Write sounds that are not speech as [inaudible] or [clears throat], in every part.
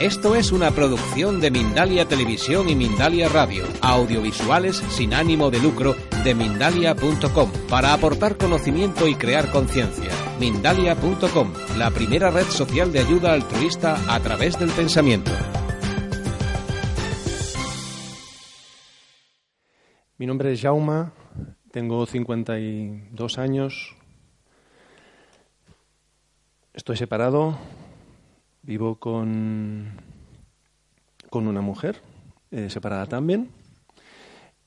Esto es una producción de Mindalia Televisión y Mindalia Radio, audiovisuales sin ánimo de lucro de mindalia.com, para aportar conocimiento y crear conciencia. Mindalia.com, la primera red social de ayuda altruista a través del pensamiento. Mi nombre es Jauma, tengo 52 años, estoy separado, Vivo con, con una mujer, eh, separada también,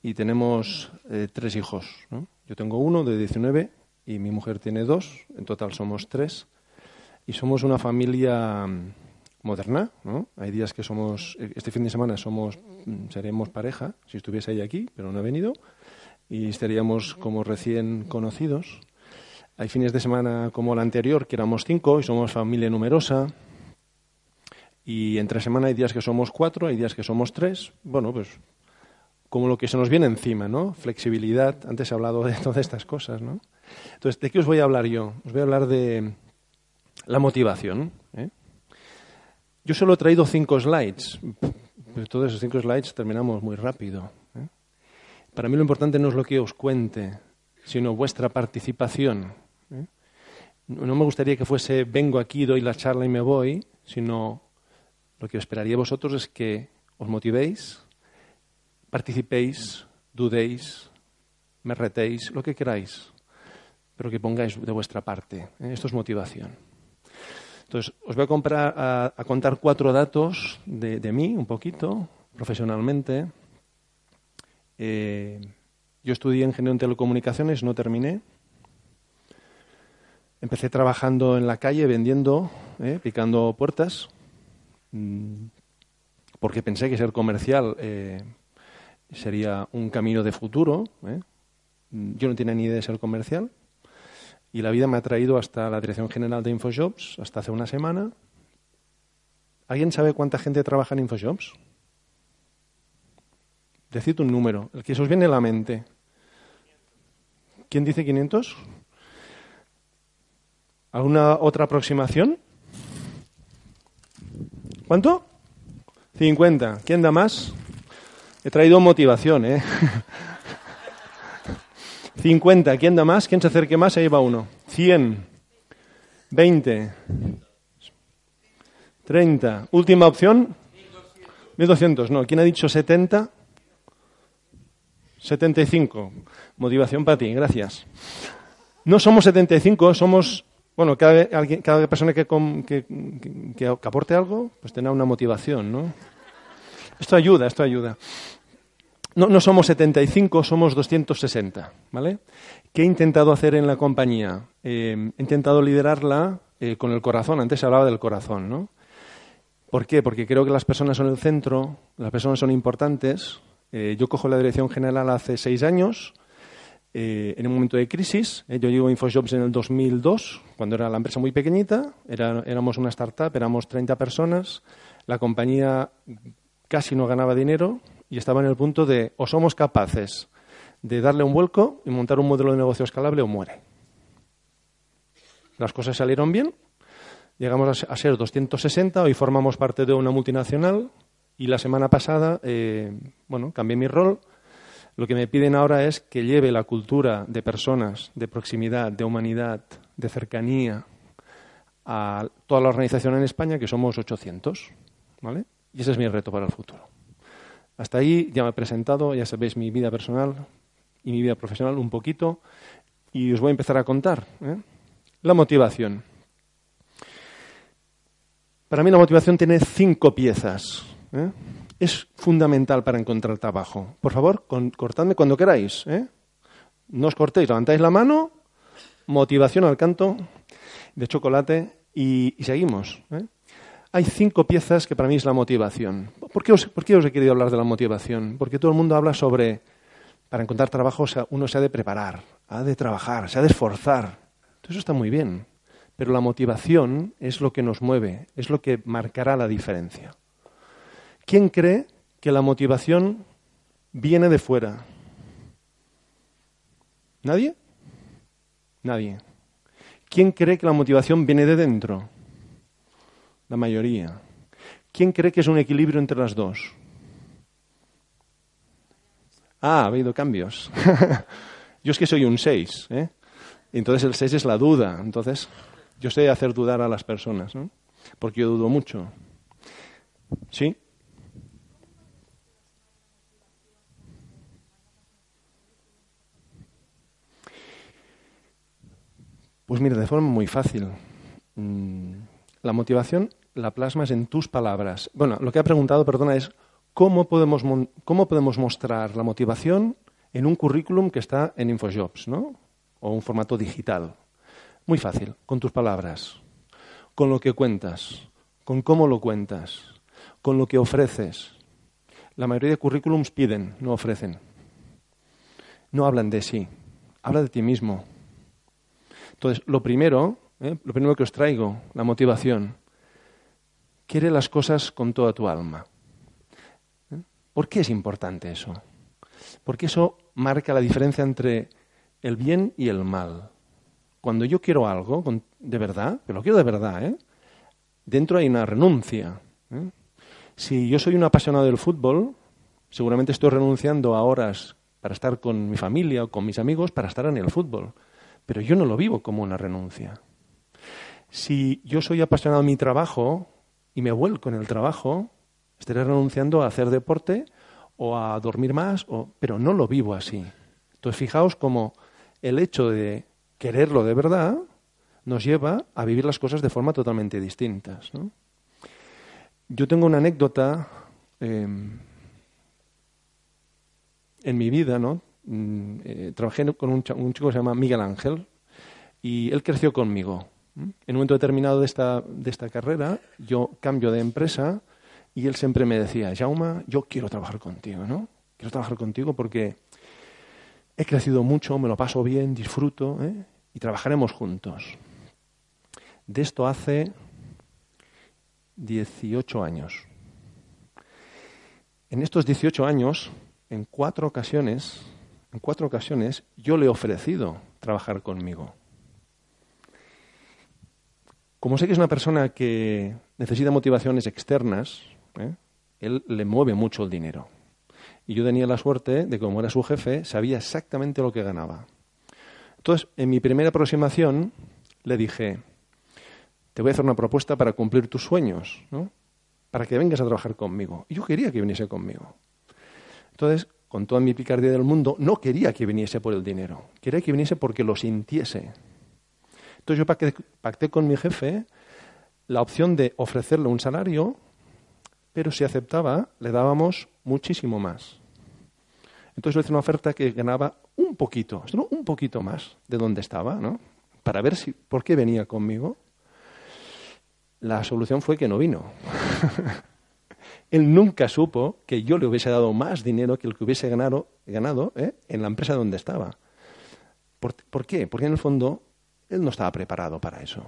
y tenemos eh, tres hijos. Yo tengo uno de 19 y mi mujer tiene dos, en total somos tres, y somos una familia mm, moderna. ¿no? Hay días que somos, este fin de semana somos, mm, seremos pareja, si estuviese ella aquí, pero no ha venido, y estaríamos como recién conocidos. Hay fines de semana como el anterior, que éramos cinco y somos familia numerosa. Y entre semana hay días que somos cuatro, hay días que somos tres. Bueno, pues como lo que se nos viene encima, ¿no? Flexibilidad. Antes he hablado de [laughs] todas estas cosas, ¿no? Entonces, ¿de qué os voy a hablar yo? Os voy a hablar de la motivación. ¿eh? Yo solo he traído cinco slides. Pero todos esos cinco slides terminamos muy rápido. ¿eh? Para mí lo importante no es lo que os cuente, sino vuestra participación. ¿eh? No me gustaría que fuese vengo aquí, doy la charla y me voy, sino lo que esperaría vosotros es que os motivéis, participéis, dudéis, me retéis, lo que queráis, pero que pongáis de vuestra parte. ¿eh? Esto es motivación. Entonces, os voy a, comprar, a, contar cuatro datos de, mí, un poquito, profesionalmente. Eh, yo estudié ingeniería en telecomunicaciones, no terminé. Empecé trabajando en la calle, vendiendo, eh, picando puertas. Mm, porque pensé que ser comercial eh, sería un camino de futuro. ¿eh? Yo no tenía ni idea de ser comercial y la vida me ha traído hasta la Dirección General de Infojobs, hasta hace una semana. ¿Alguien sabe cuánta gente trabaja en Infojobs? Decid un número, el que se os viene a la mente. ¿Quién dice 500? ¿Alguna otra aproximación? ¿Cuánto? 50. ¿Quién da más? He traído motivación, ¿eh? [laughs] 50. ¿Quién da más? ¿Quién se acerque más? Ahí va uno. 100. 20. 30. Última opción. 1200. No. ¿Quién ha dicho 70? 75. Motivación para ti. Gracias. No somos 75, somos bueno, cada, cada persona que, que, aporte algo, pues tenga una motivación, ¿no? Esto ayuda, esto ayuda. No, no somos 75, somos 260, ¿vale? ¿Qué he intentado hacer en la compañía? Eh, he intentado liderarla eh, con el corazón. Antes se hablaba del corazón, ¿no? ¿Por qué? Porque creo que las personas son el centro, las personas son importantes. Eh, yo cojo la dirección general hace seis años eh, en un momento de crisis. Eh, yo llego a InfoJobs en el 2002, cuando era la empresa muy pequeñita, éramos una startup, éramos 30 personas, la compañía casi no ganaba dinero y estaba en el punto de o somos capaces de darle un vuelco y montar un modelo de negocio escalable o muere. Las cosas salieron bien, llegamos a ser 260, hoy formamos parte de una multinacional y la semana pasada, eh, bueno, cambié mi rol lo que me piden ahora es que lleve la cultura de personas, de proximidad, de humanidad, de cercanía a toda la organización en España, que somos 800. ¿vale? Y ese es mi reto para el futuro. Hasta ahí ya me he presentado, ya sabéis mi vida personal y mi vida profesional un poquito, y os voy a empezar a contar. ¿eh? La motivación. Para mí la motivación tiene cinco piezas. ¿eh? Es fundamental para encontrar trabajo. Por favor, cortadme cuando queráis. ¿eh? No os cortéis, levantáis la mano, motivación al canto de chocolate y, seguimos. ¿eh? hay cinco piezas que para mí es la motivación. ¿Por qué, os, ¿Por qué os he querido hablar de la motivación? Porque todo el mundo habla sobre, para encontrar trabajo uno se ha de preparar, ha de trabajar, se ha de esforzar. Eso está muy bien. Pero la motivación es lo que nos mueve, es lo que marcará la diferencia. ¿Quién cree que la motivación viene de fuera? ¿Nadie? Nadie. ¿Quién cree que la motivación viene de dentro? La mayoría. ¿Quién cree que es un equilibrio entre las dos? Ah, ha habido cambios. [laughs] Yo es que soy un 6, ¿eh? Entonces el 6 es la duda. Entonces, yo sé hacer dudar a las personas, ¿no? Porque yo dudo mucho. ¿Sí? Pues mira, de forma muy fácil. Mm, la motivación la plasmas en tus palabras. Bueno, lo que ha preguntado, perdona, es cómo podemos, cómo podemos mostrar la motivación en un currículum que está en InfoJobs, ¿no? O un formato digital. Muy fácil, con tus palabras, con lo que cuentas, con cómo lo cuentas, con lo que ofreces. La mayoría de currículums piden, no ofrecen. No hablan de sí, habla de ti mismo. Entonces, lo primero, ¿eh? lo primero que os traigo, la motivación. Quiere las cosas con toda tu alma. ¿Eh? ¿Por qué es importante eso? Porque eso marca la diferencia entre el bien y el mal cuando yo quiero algo de verdad, pero lo quiero de verdad, ¿eh? dentro hay una renuncia. Si yo soy un apasionado del fútbol, seguramente estoy renunciando a horas para estar con mi familia o con mis amigos para estar en el fútbol. Pero yo no lo vivo como una renuncia. Si yo soy apasionado de mi trabajo y me vuelco en el trabajo, estaré renunciando a hacer deporte o a dormir más, pero no lo vivo así. Entonces, fijaos como el hecho de quererlo de verdad nos lleva a vivir las cosas de forma totalmente distintas. Yo tengo una anécdota em, en mi vida, ¿no? Mm, eh, trabajé con un, chico que se llama Miguel Ángel y él creció conmigo. En un momento determinado de esta, de esta carrera, yo cambio de empresa y él siempre me decía, Jauma, yo quiero trabajar contigo, ¿no? Quiero trabajar contigo porque he crecido mucho, me lo paso bien, disfruto ¿eh? y trabajaremos juntos. De esto hace 18 años. En estos 18 años, en cuatro ocasiones, en cuatro ocasiones, yo le he ofrecido trabajar conmigo. Como sé que es una persona que necesita motivaciones externas, ¿eh? él le mueve mucho el dinero. Y yo tenía la suerte de, como era su jefe, sabía exactamente lo que ganaba. Entonces, en mi primera aproximación, le dije, te voy a hacer una propuesta para cumplir tus sueños, ¿no? para que vengas a trabajar conmigo. Y yo quería que viniese conmigo. Entonces, con toda mi picardía del mundo, no quería que viniese por el dinero, quería que viniese porque lo sintiese. Entonces yo pacté con mi jefe la opción de ofrecerle un salario pero si aceptaba, le dábamos muchísimo más. Entonces le hice una oferta que ganaba un poquito, un poquito más de donde estaba, ¿no? Para ver si, por qué venía conmigo. La solución fue que no vino. [laughs] Él nunca supo que yo le hubiese dado más dinero que el que hubiese ganado, ganado ¿eh? en la empresa donde estaba. ¿Por, ¿Por qué? Porque en el fondo él no estaba preparado para eso.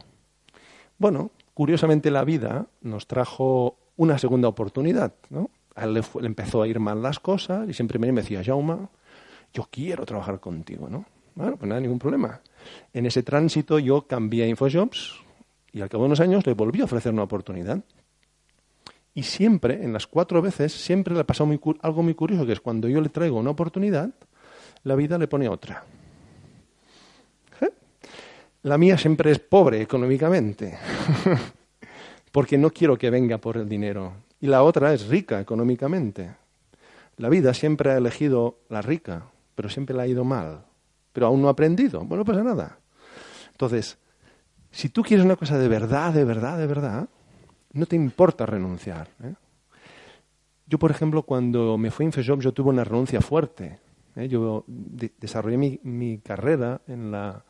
Bueno, curiosamente la vida nos trajo una segunda oportunidad. ¿no? A él le, empezó a ir mal las cosas y siempre me decía, Jauma, yo quiero trabajar contigo. ¿no? Bueno, pues nada, ningún problema. En ese tránsito yo cambié a InfoJobs y al cabo de unos años le volví a ofrecer una oportunidad. Y siempre, en las cuatro veces, siempre le ha pasado algo muy curioso, que es cuando yo le traigo una oportunidad, la vida le pone otra. ¿Eh? La mía siempre es pobre económicamente. [laughs] porque no quiero que venga por el dinero. Y la otra es rica económicamente. La vida siempre ha elegido la rica, pero siempre la ha ido mal. Pero aún no ha aprendido. Bueno, no pasa nada. Entonces, si tú quieres una cosa de verdad, de verdad, de verdad, no te importa renunciar. ¿eh? Yo, por ejemplo, cuando me fui a InfoJobs, yo tuve una renuncia fuerte. ¿eh? Yo desarrollé mi, carrera en la,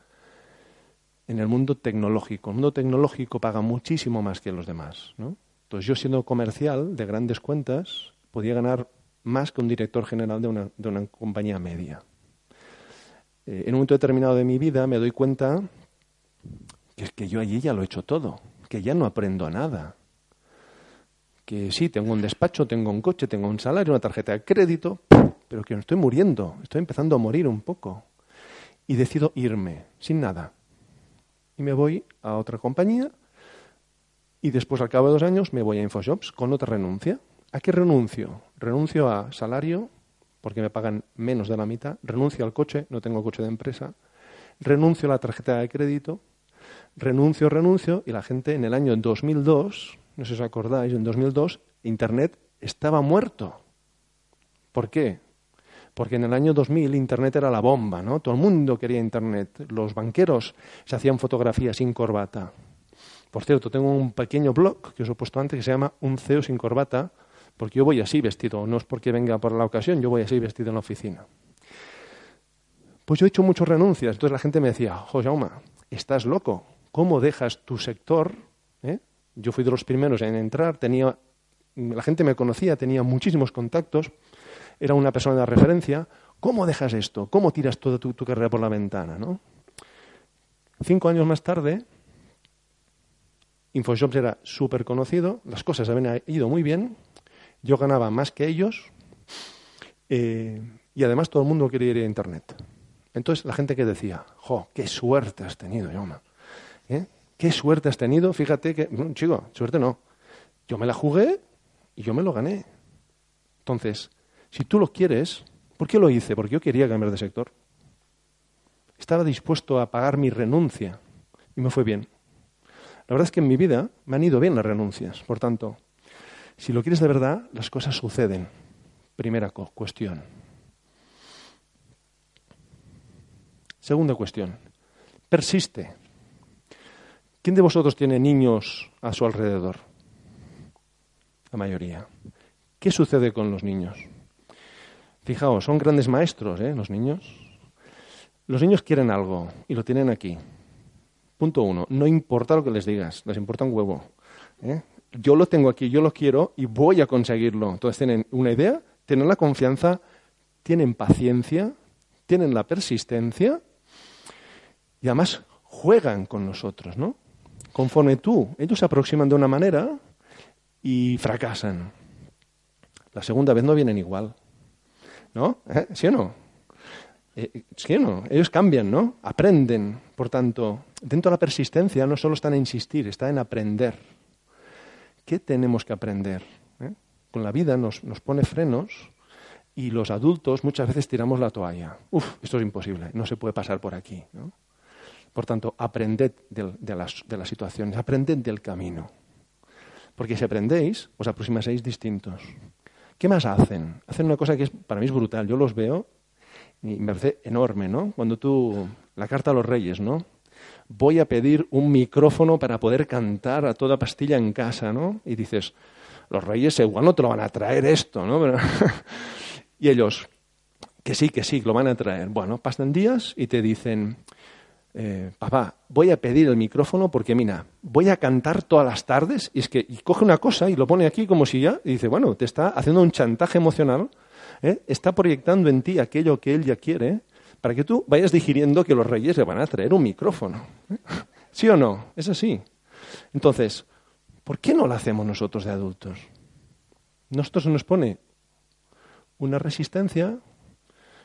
en el mundo tecnológico. El mundo tecnológico paga muchísimo más que los demás, ¿no? Entonces yo siendo comercial de grandes cuentas podía ganar más que un director general de una, de una compañía media. Eh, en un momento determinado de mi vida me doy cuenta que es que yo allí ya lo he hecho todo, que ya no aprendo nada. Que sí, tengo un despacho, tengo un coche, tengo un salario, una tarjeta de crédito, pero que estoy muriendo, estoy empezando a morir un poco. Y decido irme, sin nada. Y me voy a otra compañía y después, al cabo de dos años, me voy a InfoShops con otra renuncia. ¿A qué renuncio? Renuncio a salario, porque me pagan menos de la mitad. Renuncio al coche, no tengo coche de empresa. Renuncio a la tarjeta de crédito. Renuncio, renuncio. Y la gente en el año 2002, no sé si os acordáis, en 2002, Internet estaba muerto. ¿Por qué? Porque en el año 2000 Internet era la bomba, ¿no? Todo el mundo quería Internet. Los banqueros se hacían fotografías sin corbata. Por cierto, tengo un pequeño blog que os he puesto antes que se llama Un CEO sin corbata, porque yo voy así vestido, no es porque venga por la ocasión, yo voy así vestido en la oficina. Pues yo he hecho muchas renuncias, entonces la gente me decía, José estás loco, ¿cómo dejas tu sector? ¿Eh? Yo fui de los primeros en entrar, tenía, la gente me conocía, tenía muchísimos contactos, era una persona de referencia, ¿cómo dejas esto? ¿Cómo tiras toda tu, tu carrera por la ventana? ¿no? Cinco años más tarde, InfoShops era súper conocido, las cosas habían ido muy bien, yo ganaba más que ellos eh, y además todo el mundo quería ir a Internet. Entonces la gente que decía, jo, qué suerte has tenido, Yoma. Qué suerte has tenido, fíjate que, chico, suerte no. Yo me la jugué y yo me lo gané. Entonces, si tú lo quieres, ¿por qué lo hice? Porque yo quería cambiar de sector. Estaba dispuesto a pagar mi renuncia y me fue bien. La verdad es que en mi vida me han ido bien las renuncias. Por tanto, si lo quieres de verdad, las cosas suceden. Primera cuestión. Segunda cuestión. Persiste. ¿Quién de vosotros tiene niños a su alrededor? La mayoría. ¿Qué sucede con los niños? Fijaos, son grandes maestros, ¿eh? Los niños. Los niños quieren algo y lo tienen aquí. Punto uno, no importa lo que les digas, les importa un huevo. ¿eh? Yo lo tengo aquí, yo lo quiero y voy a conseguirlo. Entonces tienen una idea, tienen la confianza, tienen paciencia, tienen la persistencia y además juegan con nosotros, ¿no? Conforme tú, ellos se aproximan de una manera y fracasan. La segunda vez no vienen igual. ¿No? ¿Eh? ¿Sí o no? Eh, ¿Sí o no? Ellos cambian, ¿no? Aprenden. Por tanto, dentro de la persistencia no solo está en insistir, está en aprender. ¿Qué tenemos que aprender? ¿Eh? Con la vida nos, pone frenos y los adultos muchas veces tiramos la toalla. Uf, esto es imposible, no se puede pasar por aquí. Por tanto, aprended de, las, situaciones, aprended del camino. Porque si aprendéis, os aproximaréis distintos. ¿Qué más hacen? Hacen una cosa que es, para mí es brutal. Yo los veo y me parece enorme, ¿no? Cuando tú, la carta a los reyes, ¿no? Voy a pedir un micrófono para poder cantar a toda pastilla en casa, ¿no? Y dices, los reyes igual no te lo van a traer esto, ¿no? [laughs] y ellos, que sí, que sí, lo van a traer. Bueno, pasan días y te dicen, eh, papá, voy a pedir el micrófono porque, mira, voy a cantar todas las tardes. Y es que coge una cosa y lo pone aquí como si ya, y dice, bueno, te está haciendo un chantaje emocional ¿eh? está proyectando en ti aquello que él ya quiere para que tú vayas digiriendo que los reyes le van a traer un micrófono. ¿eh? ¿Sí o no? Es así. Entonces, ¿por qué no lo hacemos nosotros de adultos? Nosotros nos pone una resistencia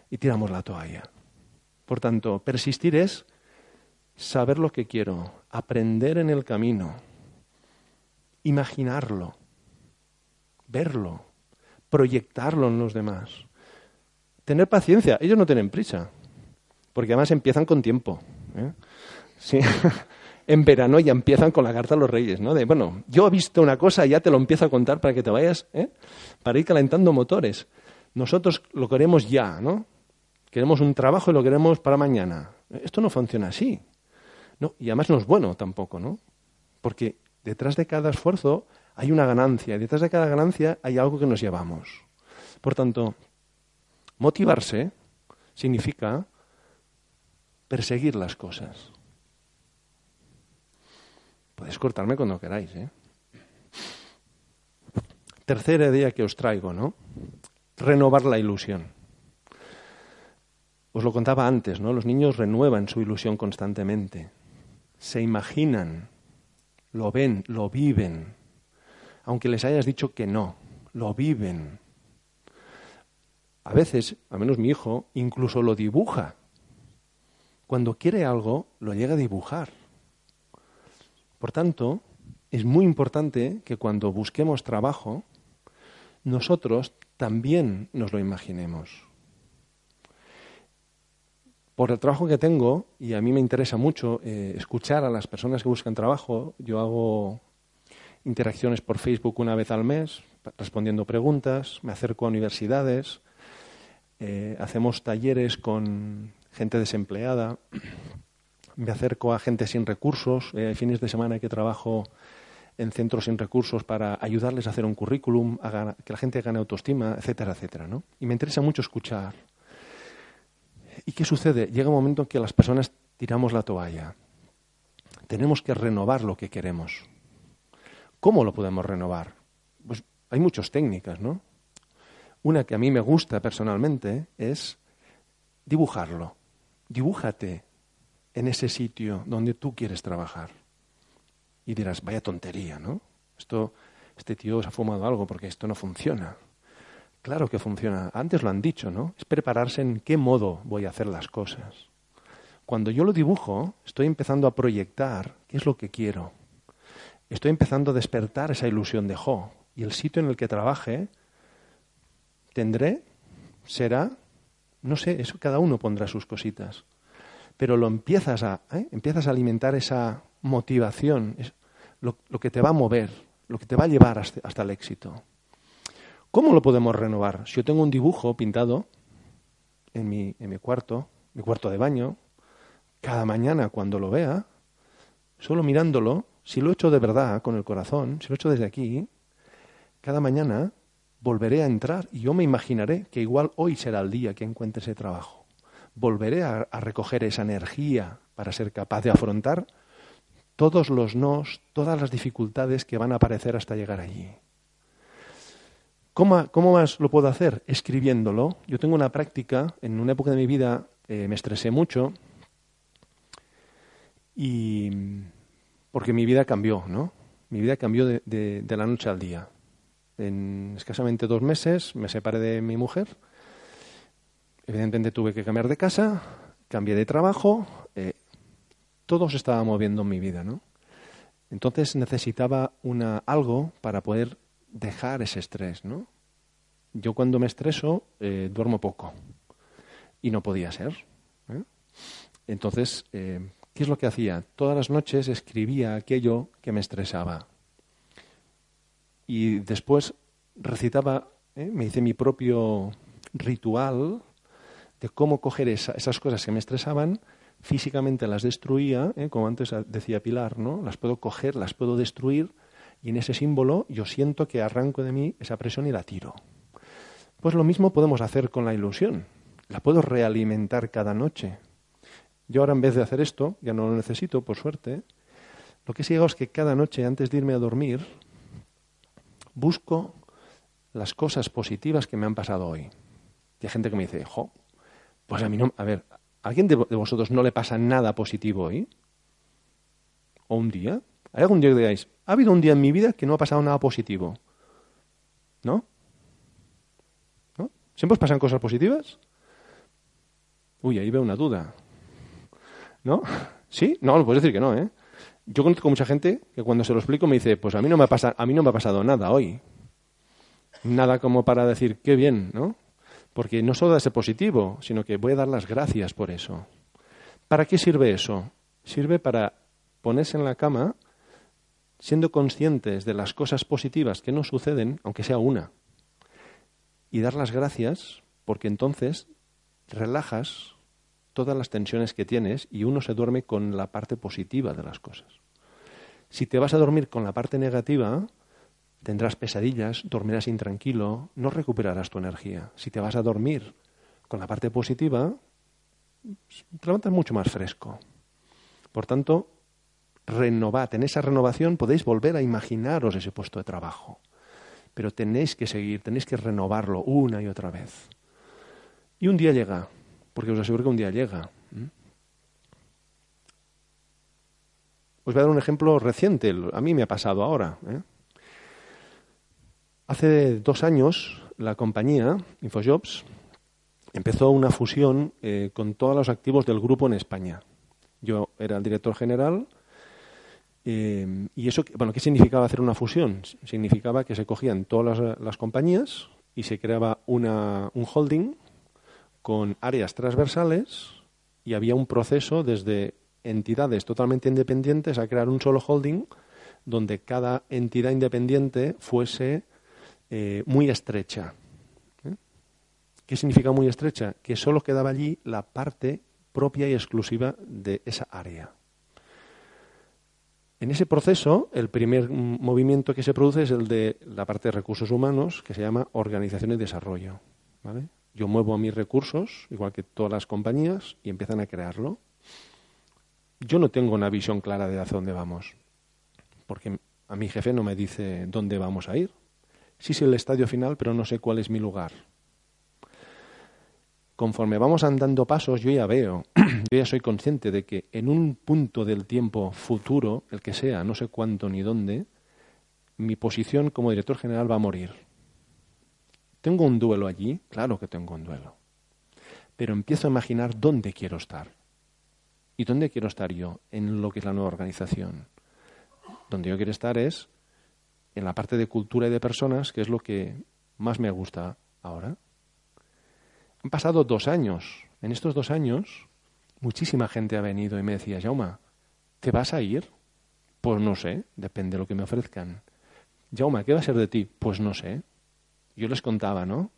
y tiramos la toalla. Por tanto, persistir es saber lo que quiero, aprender en el camino, imaginarlo, verlo, proyectarlo en los demás. Tener paciencia. Ellos no tienen prisa, porque además empiezan con tiempo. ¿eh? [laughs] en verano ya empiezan con la carta a los reyes, ¿no? De, bueno, yo he visto una cosa y ya te lo empiezo a contar para que te vayas, ¿eh? para ir calentando motores. Nosotros lo queremos ya, ¿no? Queremos un trabajo y lo queremos para mañana. Esto no funciona así. No, y además no es bueno tampoco, ¿no? Porque detrás de cada esfuerzo hay una ganancia. Y detrás de cada ganancia hay algo que nos llevamos. Por tanto, motivarse significa perseguir las cosas. Podéis cortarme cuando queráis, ¿eh? Tercera idea que os traigo, ¿no? Renovar la ilusión. Os lo contaba antes, ¿no? Los niños renuevan su ilusión constantemente. Se imaginan, lo ven, lo viven. Aunque les hayas dicho que no, lo viven. A veces, al menos mi hijo, incluso lo dibuja. Cuando quiere algo, lo llega a dibujar. Por tanto, es muy importante que cuando busquemos trabajo, nosotros también nos lo imaginemos. Por el trabajo que tengo, y a mí me interesa mucho eh, escuchar a las personas que buscan trabajo, yo hago interacciones por Facebook una vez al mes, respondiendo preguntas, me acerco a universidades, eh, hacemos talleres con gente desempleada, [clears throat] me acerco a gente sin recursos, eh, fines de semana que trabajo en centros sin recursos para ayudarles a hacer un currículum, que la gente gane autoestima, etcétera, etcétera. ¿no? Y me interesa mucho escuchar. ¿Y qué sucede? Llega un momento en que las personas tiramos la toalla. Tenemos que renovar lo que queremos. ¿Cómo lo podemos renovar? Pues hay muchas técnicas, ¿no? Una que a mí me gusta personalmente es dibujarlo. Dibújate en ese sitio donde tú quieres trabajar. Y dirás, vaya tontería, ¿no? Esto, este tío se ha fumado algo porque esto no funciona. Claro que funciona. Antes lo han dicho, ¿no? Es prepararse en qué modo voy a hacer las cosas. Cuando yo lo dibujo, estoy empezando a proyectar qué es lo que quiero. Estoy empezando a despertar esa ilusión de Jo. Y el sitio en el que trabaje tendré, será, no sé, eso cada uno pondrá sus cositas. Pero lo empiezas a, ¿eh? empiezas a alimentar esa motivación, es lo, que te va a mover, lo que te va a llevar hasta el éxito. ¿Cómo lo podemos renovar? Si yo tengo un dibujo pintado en mi, en mi cuarto, mi cuarto de baño, cada mañana cuando lo vea, solo mirándolo, si lo he hecho de verdad, con el corazón, si lo he hecho desde aquí, cada mañana volveré a entrar y yo me imaginaré que igual hoy será el día que encuentre ese trabajo. Volveré a, a recoger esa energía para ser capaz de afrontar todos los nos, todas las dificultades que van a aparecer hasta llegar allí. ¿Cómo, más lo puedo hacer? Escribiéndolo. Yo tengo una práctica, en una época de mi vida eh, me estresé mucho y porque mi vida cambió, ¿no? Mi vida cambió de, la noche al día. En escasamente dos meses me separé de mi mujer. Evidentemente tuve que cambiar de casa, cambié de trabajo, eh, todo se estaba moviendo en mi vida, ¿no? Entonces necesitaba una, algo para poder dejar ese estrés, ¿no? Yo cuando me estreso eh, duermo poco y no podía ser. ¿eh? Entonces, eh, ¿qué es lo que hacía? Todas las noches escribía aquello que me estresaba y después recitaba, me hice mi propio ritual de cómo coger esas cosas que me estresaban, físicamente las destruía, como antes decía Pilar, ¿no? Las puedo coger, las puedo destruir y en ese símbolo yo siento que arranco de mí esa presión y la tiro. Pues lo mismo podemos hacer con la ilusión. La puedo realimentar cada noche. Yo ahora en vez de hacer esto, ya no lo necesito, por suerte, lo que sigo es que cada noche antes de irme a dormir, busco las cosas positivas que me han pasado hoy. Y hay gente que me dice, jo, pues a mí no, a ver, ¿a alguien de vosotros no le pasa nada positivo hoy? ¿O un día? ¿Hay algún día que digáis, ha habido un día en mi vida que no ha pasado nada positivo? ¿No? ¿No? ¿Siempre os pasan cosas positivas? Uy, ahí veo una duda. ¿No? ¿Sí? No, lo puedes decir que no, ¿eh? Yo conozco mucha gente que cuando se lo explico me dice, pues a mí no me ha, pasado, a mí no me ha pasado nada hoy. Nada como para decir, qué bien, ¿no? Porque no solo da ese positivo, sino que voy a dar las gracias por eso. ¿Para qué sirve eso? Sirve para ponerse en la cama siendo conscientes de las cosas positivas que nos suceden, aunque sea una, y dar las gracias, porque entonces relajas todas las tensiones que tienes y uno se duerme con la parte positiva de las cosas. Si te vas a dormir con la parte negativa, tendrás pesadillas, dormirás intranquilo, no recuperarás tu energía. Si te vas a dormir con la parte positiva, te levantas mucho más fresco. Por tanto, renovad. En esa renovación podéis volver a imaginaros ese puesto de trabajo. pero tenéis que seguir, tenéis que renovarlo una y otra vez. Y un día llega, porque os aseguro que un día llega. Os voy a dar un ejemplo reciente, a mí me ha pasado ahora. ¿eh? Hace dos años la compañía, Infojobs, empezó una fusión eh, con todos los activos del grupo en España. Yo era el director general eh, y eso, bueno, ¿qué significaba hacer una fusión? Significaba que se cogían todas las, compañías y se creaba una, un holding con áreas transversales y había un proceso desde entidades totalmente independientes a crear un solo holding donde cada entidad independiente fuese eh, muy estrecha. ¿eh? ¿Qué significa muy estrecha? Que solo quedaba allí la parte propia y exclusiva de esa área. En ese proceso, el primer movimiento que se produce es el de la parte de recursos humanos, que se llama organización y desarrollo. Yo muevo a mis recursos, igual que todas las compañías, y empiezan a crearlo. Yo no tengo una visión clara de hacia dónde vamos, porque a mi jefe no me dice dónde vamos a ir. Sí sé el estadio final, pero no sé cuál es mi lugar conforme vamos andando pasos, yo ya veo, [clears throat] yo ya soy consciente de que en un punto del tiempo futuro, el que sea, no sé cuánto ni dónde, mi posición como director general va a morir. ¿Tengo un duelo allí? Claro que tengo un duelo. Pero empiezo a imaginar dónde quiero estar. ¿Y dónde quiero estar yo en lo que es la nueva organización? Donde yo quiero estar es en la parte de cultura y de personas, que es lo que más me gusta ahora. Han pasado dos años. En estos dos años, muchísima gente ha venido y me decía, Jauma, ¿te vas a ir? Pues no sé, depende de lo que me ofrezcan. Jauma, ¿qué va a ser de ti? Pues no sé. Yo les contaba, ¿no?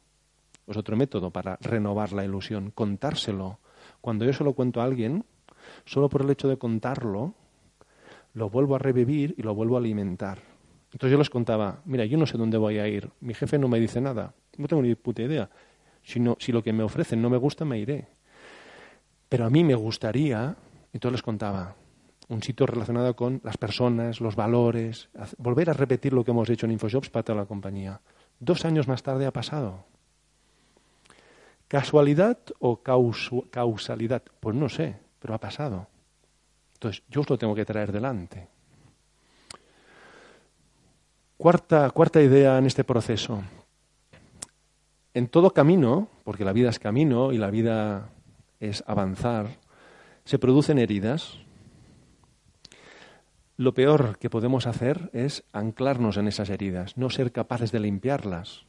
Pues otro método para renovar la ilusión, contárselo. Cuando yo se lo cuento a alguien, solo por el hecho de contarlo, lo vuelvo a revivir y lo vuelvo a alimentar. Entonces yo les contaba, mira, yo no sé dónde voy a ir, mi jefe no me dice nada, no tengo ni puta idea. Si, si lo que me ofrecen no me gusta, me iré. Pero a mí me gustaría, entonces les contaba, un sitio relacionado con las personas, los valores, volver a repetir lo que hemos hecho en InfoShops para toda la compañía. Dos años más tarde ha pasado. ¿Casualidad o causalidad? Pues no sé, pero ha pasado. Entonces, yo os lo tengo que traer delante. Cuarta, cuarta idea en este proceso en todo camino, porque la vida es camino y la vida es avanzar, se producen heridas. Lo peor que podemos hacer es anclarnos en esas heridas, no ser capaces de limpiarlas.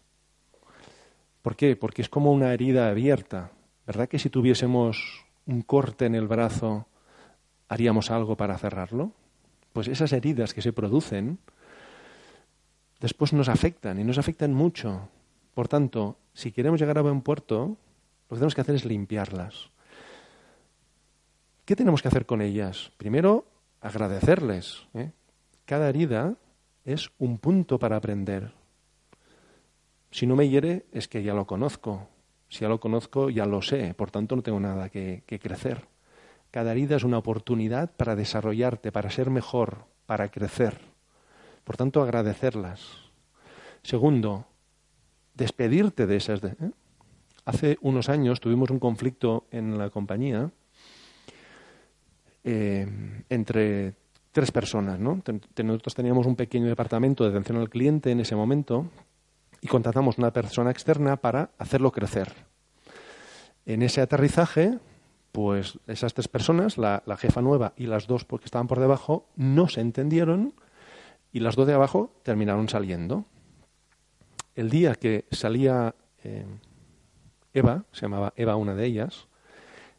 ¿Por qué? Porque es como una herida abierta. ¿Verdad que si tuviésemos un corte en el brazo, haríamos algo para cerrarlo? Pues esas heridas que se producen después nos afectan y nos afectan mucho. Por tanto, si queremos llegar a buen puerto, lo que tenemos que hacer es limpiarlas. ¿Qué tenemos que hacer con ellas? Primero, agradecerles. ¿eh? Cada herida es un punto para aprender. Si no me hiere, es que ya lo conozco. Si ya lo conozco, ya lo sé. Por tanto, no tengo nada que, que crecer. Cada herida es una oportunidad para desarrollarte, para ser mejor, para crecer. Por tanto, agradecerlas. Segundo, despedirte de esas. ¿eh? Hace unos años tuvimos un conflicto en la compañía eh, entre tres personas. ¿no? Nosotros teníamos un pequeño departamento de atención al cliente en ese momento y contratamos una persona externa para hacerlo crecer. En ese aterrizaje, pues esas tres personas, la, la jefa nueva y las dos que estaban por debajo, no se entendieron y las dos de abajo terminaron saliendo el día que salía eh, Eva, se llamaba Eva una de ellas,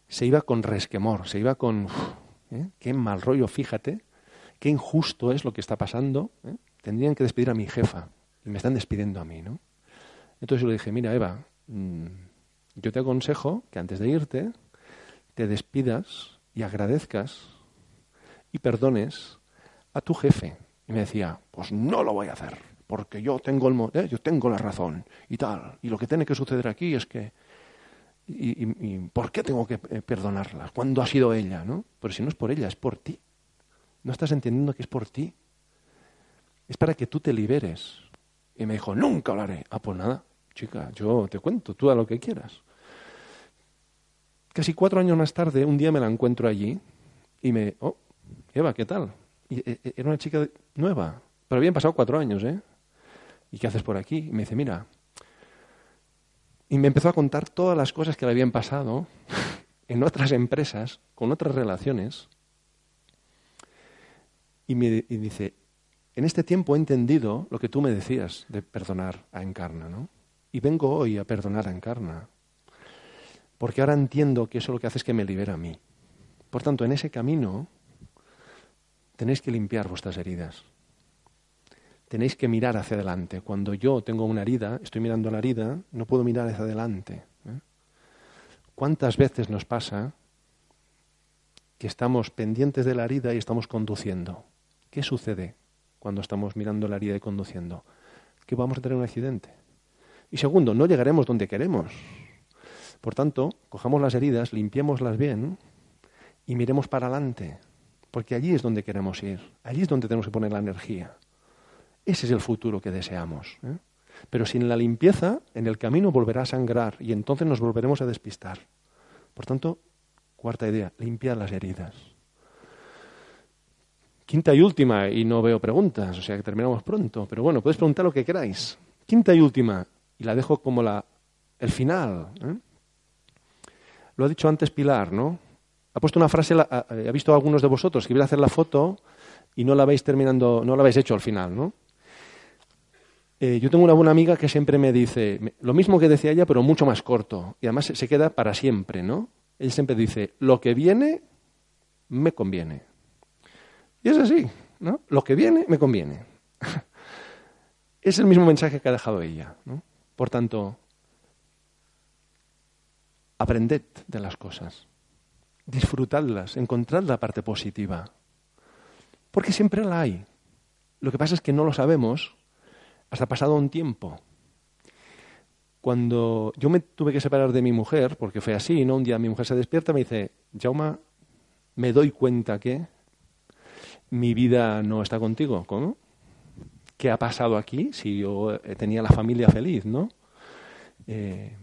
se iba con resquemor, se iba con, ¿eh? qué mal rollo, fíjate, qué injusto es lo que está pasando. ¿eh? Tendrían que despedir a mi jefa y me están despidiendo a mí, ¿no? Entonces yo le dije, mira Eva, mm, yo te aconsejo que antes de irte te despidas y agradezcas y perdones a tu jefe. Y me decía, pues no lo voy a hacer porque yo tengo, el, eh, yo tengo la razón y tal. Y lo que tiene que suceder aquí es que... Y, por qué tengo que eh, perdonarla? ¿Cuándo ha sido ella? ¿no? Pero si no es por ella, es por ti. No estás entendiendo que es por ti. Es para que tú te liberes. Y me dijo, nunca hablaré. Ah, pues nada, chica, yo te cuento, tú a lo que quieras. Casi cuatro años más tarde, un día me la encuentro allí y me, oh, Eva, ¿qué tal? Y, eh, eh, era una chica nueva, pero habían pasado cuatro años, ¿eh? ¿Y qué haces por aquí? Y me dice, mira, y me empezó a contar todas las cosas que le habían pasado [laughs] en otras empresas, con otras relaciones. Y me dice, en este tiempo he entendido lo que tú me decías de perdonar a Encarna, ¿no? Y vengo hoy a perdonar a Encarna. Porque ahora entiendo que eso lo que hace es que me libera a mí. Por tanto, en ese camino tenéis que limpiar vuestras heridas. Tenéis que mirar hacia adelante. Cuando yo tengo una herida, estoy mirando la herida, no puedo mirar hacia adelante. ¿eh? ¿Cuántas veces nos pasa que estamos pendientes de la herida y estamos conduciendo? ¿Qué sucede cuando estamos mirando la herida y conduciendo? Que vamos a tener un accidente. Y segundo, no llegaremos donde queremos. Por tanto, cojamos las heridas, limpiémoslas bien y miremos para adelante, porque allí es donde queremos ir, allí es donde tenemos que poner la energía. Ese es el futuro que deseamos. ¿eh? Pero sin la limpieza, en el camino volverá a sangrar y entonces nos volveremos a despistar. Por tanto, cuarta idea, limpiar las heridas. Quinta y última, y no veo preguntas, o sea que terminamos pronto, pero bueno, podéis preguntar lo que queráis. Quinta y última, y la dejo como la, el final. ¿eh? Lo ha dicho antes Pilar, ¿no? Ha puesto una frase, ha visto a algunos de vosotros que iba a hacer la foto y no la habéis terminando, no la habéis hecho al final, ¿no? Eh, yo tengo una buena amiga que siempre me dice lo mismo que decía ella, pero mucho más corto. Y además se queda para siempre, ¿no? Ella siempre dice, lo que viene me conviene. Y es así, ¿no? Lo que viene me conviene. [laughs] es el mismo mensaje que ha dejado ella, ¿no? Por tanto, aprended de las cosas, disfrutadlas, encontrad la parte positiva, porque siempre la hay. Lo que pasa es que no lo sabemos hasta pasado un tiempo. Cuando yo me tuve que separar de mi mujer, porque fue así, ¿no? Un día mi mujer se despierta y me dice, Jauma, me doy cuenta que mi vida no está contigo. ¿Cómo? ¿Qué ha pasado aquí si yo tenía la familia feliz, no? Eh,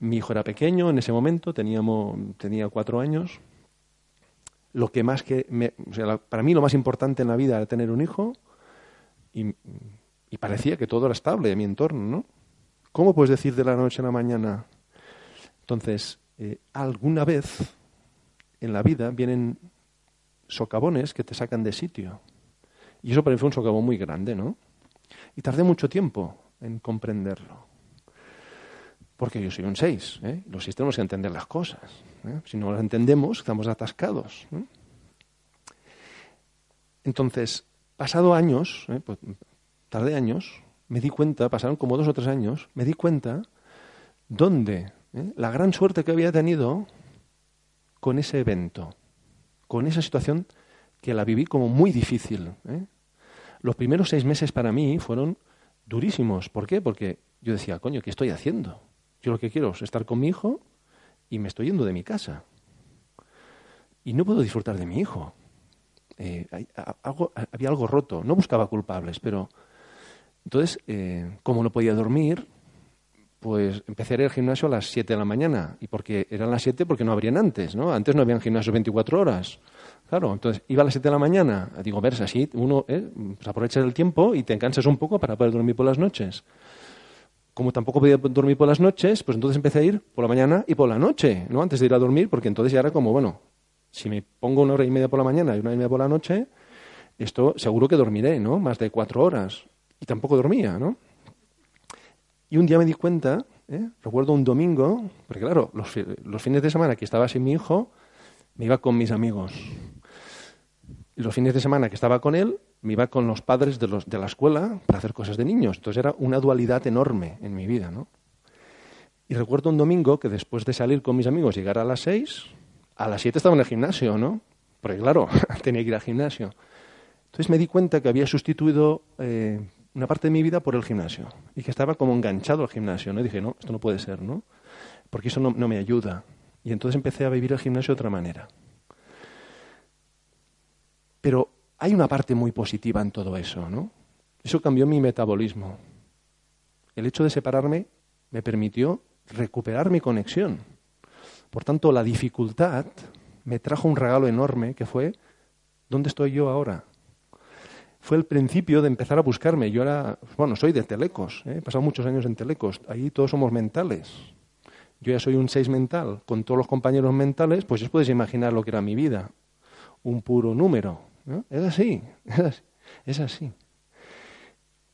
mi hijo era pequeño en ese momento, tenía cuatro años. Lo que más que, para mí lo más importante en la vida era tener un hijo y parecía que todo era estable en mi entorno, ¿no? ¿Cómo puedes decir de la noche a la mañana? Entonces, eh, alguna vez en la vida vienen socavones que te sacan de sitio. Y eso para mí fue un socavón muy grande, ¿no? Y tardé mucho tiempo en comprenderlo. Porque yo soy un seis, ¿eh? los seis tenemos que entender las cosas. ¿eh? Si no las entendemos, estamos atascados. Entonces, pasado años, pues, tardé años, me di cuenta, pasaron como dos o tres años, me di cuenta dónde, ¿eh? la gran suerte que había tenido con ese evento, con esa situación que la viví como muy difícil. ¿eh? Los primeros seis meses para mí fueron durísimos. ¿Por qué? Porque yo decía, coño, ¿qué estoy haciendo? Yo lo que quiero es estar con mi hijo y me estoy yendo de mi casa. Y no puedo disfrutar de mi hijo. Eh, había algo roto. No buscaba culpables, pero entonces, eh, como no podía dormir, pues empecé a ir al gimnasio a las 7 de la mañana. ¿Y porque eran las 7? Porque no habrían antes, ¿no? Antes no habían gimnasio 24 horas. Claro, entonces iba a las 7 de la mañana. Digo, verse así uno eh, pues aprovechas el tiempo y te cansas un poco para poder dormir por las noches. Como tampoco podía dormir por las noches, pues entonces empecé a ir por la mañana y por la noche, ¿no? Antes de ir a dormir, porque entonces ya era como, bueno, si me pongo una hora y media por la mañana y una hora y media por la noche, esto seguro que dormiré, ¿no? Más de cuatro horas y tampoco dormía, ¿no? Y un día me di cuenta, ¿eh? recuerdo un domingo, porque claro, los, fines de semana que estaba sin mi hijo, me iba con mis amigos. Y los fines de semana que estaba con él, me iba con los padres de la escuela para hacer cosas de niños. Entonces era una dualidad enorme en mi vida, ¿no? Y recuerdo un domingo que después de salir con mis amigos, llegar a las seis, a las siete estaba en el gimnasio, ¿no? Porque claro, [laughs] tenía que ir al gimnasio. Entonces me di cuenta que había sustituido eh, una parte de mi vida por el gimnasio y que estaba como enganchado al gimnasio. ¿no? Dije, no, esto no puede ser, ¿no? Porque eso no, me ayuda. Y entonces empecé a vivir el gimnasio de otra manera. Pero hay una parte muy positiva en todo eso, ¿no? Eso cambió mi metabolismo. el hecho de separarme me permitió recuperar mi conexión. Por tanto, la dificultad me trajo un regalo enorme que fue, ¿dónde estoy yo ahora? Fue el principio de empezar a buscarme. Yo era, bueno, soy de Telecos, ¿eh? he pasado muchos años en Telecos, ahí todos somos mentales. Yo ya soy un seis mental, con todos los compañeros mentales, pues os puedes imaginar lo que era mi vida, un puro número. Es así, [laughs] es así, es así.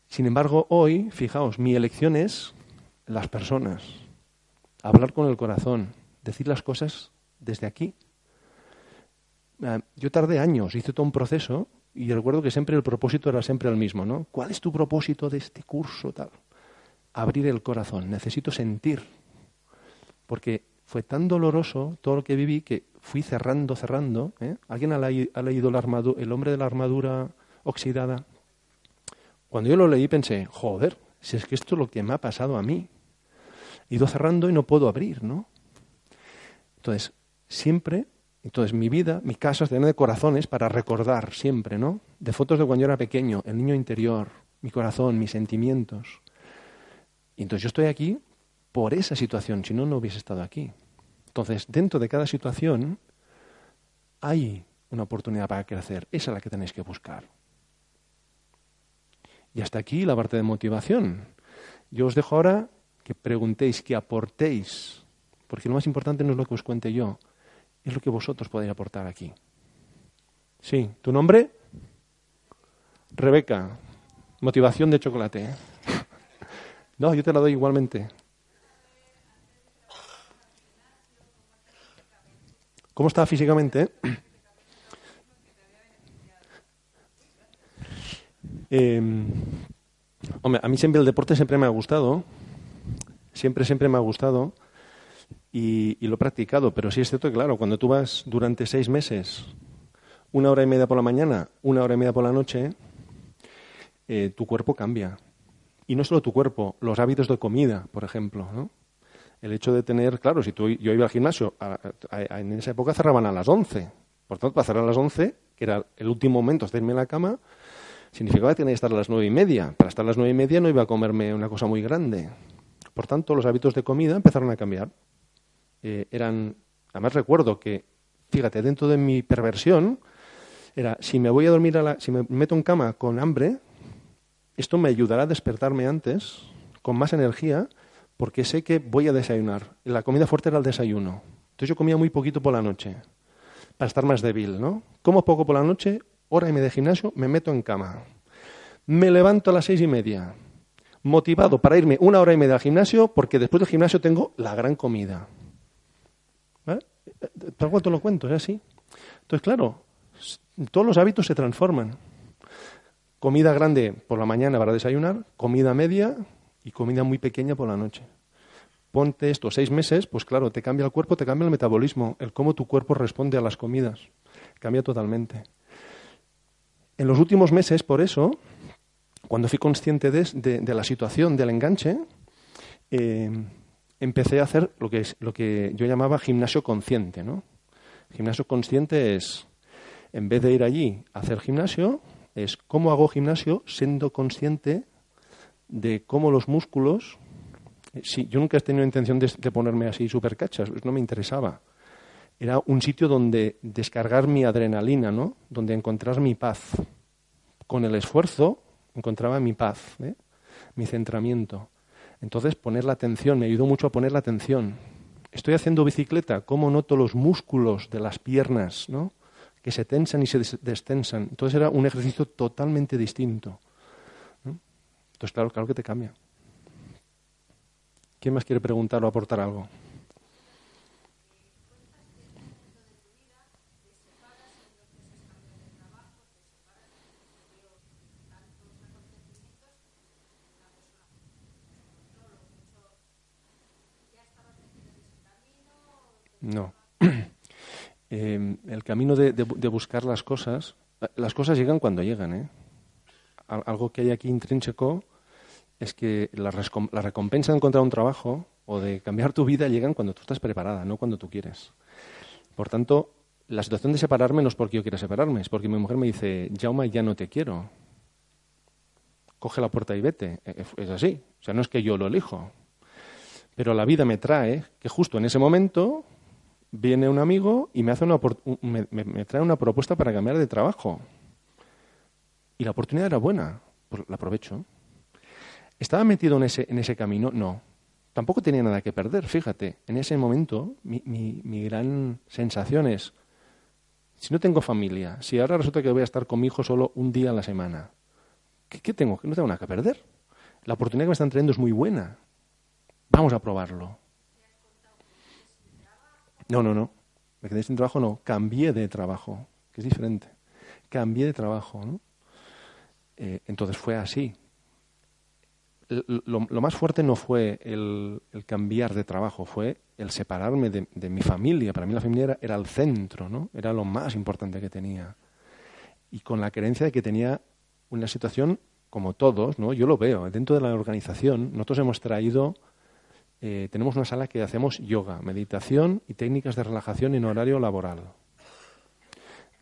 Sin embargo, hoy, fijaos, mi elección es las personas, hablar con el corazón, decir las cosas desde aquí. Ah, yo tardé años, hice todo un proceso y recuerdo que siempre el propósito era siempre el mismo, ¿no? ¿Cuál es tu propósito de este curso tal? Abrir el corazón, necesito sentir. Porque fue tan doloroso todo lo que viví que fui cerrando, cerrando. ¿eh? ¿Alguien ha, leído el hombre de la armadura oxidada? Cuando yo lo leí pensé, joder, si es que esto es lo que me ha pasado a mí. He ido cerrando y no puedo abrir, ¿no? Entonces, siempre, entonces mi vida, mi casa está llena de corazones para recordar siempre, ¿no? De fotos de cuando yo era pequeño, el niño interior, mi corazón, mis sentimientos. Y entonces yo estoy aquí por esa situación, si no, no hubiese estado aquí. Entonces, dentro de cada situación hay una oportunidad para crecer. Esa es la que tenéis que buscar. Y hasta aquí la parte de motivación. Yo os dejo ahora que preguntéis, que aportéis, porque lo más importante no es lo que os cuente yo, es lo que vosotros podéis aportar aquí. Sí, ¿tu nombre? Rebeca, motivación de chocolate. [laughs] no, yo te la doy igualmente. ¿Cómo está físicamente? [clears throat] Em, hombre, a mí siempre el deporte siempre me ha gustado, siempre, siempre me ha gustado y, lo he practicado, pero sí es cierto que, claro, cuando tú vas durante seis meses, una hora y media por la mañana, una hora y media por la noche, eh, tu cuerpo cambia. Y no solo tu cuerpo, los hábitos de comida, por ejemplo, ¿no? El hecho de tener, claro, si tú, yo iba al gimnasio, en esa época cerraban a las 11. Por tanto, para cerrar a las 11, que era el último momento de irme a la cama, significaba que tenía que estar a las nueve y media. Para estar a las nueve y media no iba a comerme una cosa muy grande. Por tanto, los hábitos de comida empezaron a cambiar. Eh, eran, además recuerdo que, fíjate, dentro de mi perversión, era, si me voy a dormir, a la, si me meto en cama con hambre, esto me ayudará a despertarme antes, con más energía, porque sé que voy a desayunar. La comida fuerte era el desayuno. Entonces yo comía muy poquito por la noche, para estar más débil, ¿no? Como poco por la noche, hora y media de gimnasio, me meto en cama. Me levanto a las seis y media, motivado para irme una hora y media al gimnasio, porque después del gimnasio tengo la gran comida. ¿Vale? ¿Por cuánto lo cuento? ¿Es así? Entonces, claro, todos los hábitos se transforman. Comida grande por la mañana para desayunar, comida media y comida muy pequeña por la noche. Ponte estos seis meses, pues claro, te cambia el cuerpo, te cambia el metabolismo, el cómo tu cuerpo responde a las comidas. Cambia totalmente. En los últimos meses, por eso, cuando fui consciente de, la situación del enganche, eh, empecé a hacer lo que, es, lo que yo llamaba gimnasio consciente. ¿no? Gimnasio consciente es, en vez de ir allí a hacer gimnasio, es cómo hago gimnasio siendo consciente de cómo los músculos... Eh, sí, yo nunca he tenido intención de, ponerme así súper cachas, no me interesaba era un sitio donde descargar mi adrenalina, ¿no? Donde encontrar mi paz. Con el esfuerzo encontraba mi paz, ¿eh? mi centramiento. Entonces poner la atención, me ayudó mucho a poner la atención. Estoy haciendo bicicleta, ¿cómo noto los músculos de las piernas, ¿no? que se tensan y se destensan? Entonces era un ejercicio totalmente distinto. Entonces, claro, claro que te cambia. ¿Quién más quiere preguntar o aportar algo? No. Eh, el camino de, buscar las cosas, las cosas llegan cuando llegan. ¿eh? Algo que hay aquí intrínseco es que la, la, recompensa de encontrar un trabajo o de cambiar tu vida llegan cuando tú estás preparada, no cuando tú quieres. Por tanto, la situación de separarme no es porque yo quiera separarme, es porque mi mujer me dice, Jauma, ya no te quiero. coge la puerta y vete. E, e, es así. O sea, no es que yo lo elijo. Pero la vida me trae que justo en ese momento viene un amigo y me, hace una, me, trae una propuesta para cambiar de trabajo. Y la oportunidad era buena, pues la aprovecho. ¿Estaba metido en ese, en ese camino? No. Tampoco tenía nada que perder, fíjate. En ese momento mi, mi gran sensación es, si no tengo familia, si ahora resulta que voy a estar con mi hijo solo un día a la semana, ¿qué, tengo? No tengo nada que perder. La oportunidad que me están trayendo es muy buena. Vamos a probarlo. No, no, no. Me quedé sin trabajo, no. Cambié de trabajo, que es diferente. Cambié de trabajo, ¿no? Eh, entonces fue así. Lo, más fuerte no fue el, cambiar de trabajo, fue el separarme de, mi familia. Para mí la familia era, era, el centro, ¿no? Era lo más importante que tenía. Y con la creencia de que tenía una situación como todos, ¿no? Yo lo veo. Dentro de la organización, nosotros hemos traído eh, tenemos una sala que hacemos yoga, meditación y técnicas de relajación en horario laboral.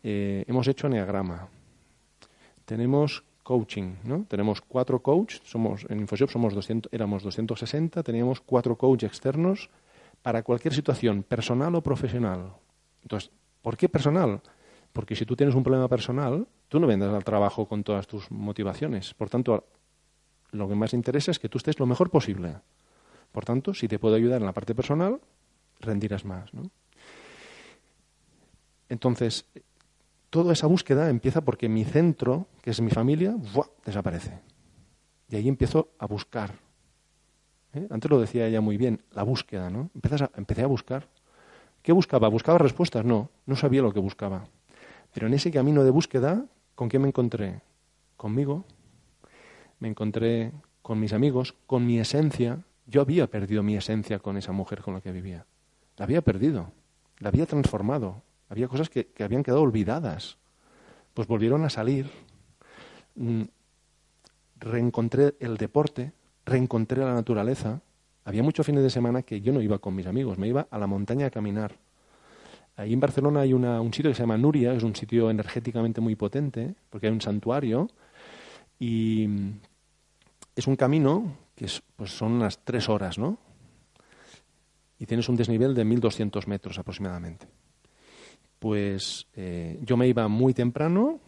Eh, hemos hecho neagrama. Tenemos coaching, ¿no? Tenemos cuatro coaches, somos en InfoShop somos 200, éramos 260, teníamos cuatro coaches externos para cualquier situación, personal o profesional. Entonces, ¿por qué personal? Porque si tú tienes un problema personal, tú no vendrás al trabajo con todas tus motivaciones. Por tanto, lo que más interesa es que tú estés lo mejor posible. Por tanto, si te puedo ayudar en la parte personal, rendirás más. ¿no? Entonces, toda esa búsqueda empieza porque mi centro, que es mi familia, desaparece. Y ahí empiezo a buscar. ¿eh? Antes lo decía ella muy bien, la búsqueda, ¿no? empecé a buscar. ¿Qué buscaba? ¿Buscaba respuestas? No, no sabía lo que buscaba. Pero en ese camino de búsqueda, ¿con qué me encontré? Conmigo. Me encontré con mis amigos, con mi esencia, yo había perdido mi esencia con esa mujer con la que vivía. La había perdido, la había transformado. Había cosas que, habían quedado olvidadas. Pues volvieron a salir. Mm, reencontré el deporte, reencontré la naturaleza. Había muchos fines de semana que yo no iba con mis amigos, me iba a la montaña a caminar. Ahí en Barcelona hay un sitio que se llama Nuria, es un sitio energéticamente muy potente, porque hay un santuario, y es un camino que pues son unas tres horas, ¿no? Y tienes un desnivel de 1.200 metros aproximadamente. Pues eh, yo me iba muy temprano,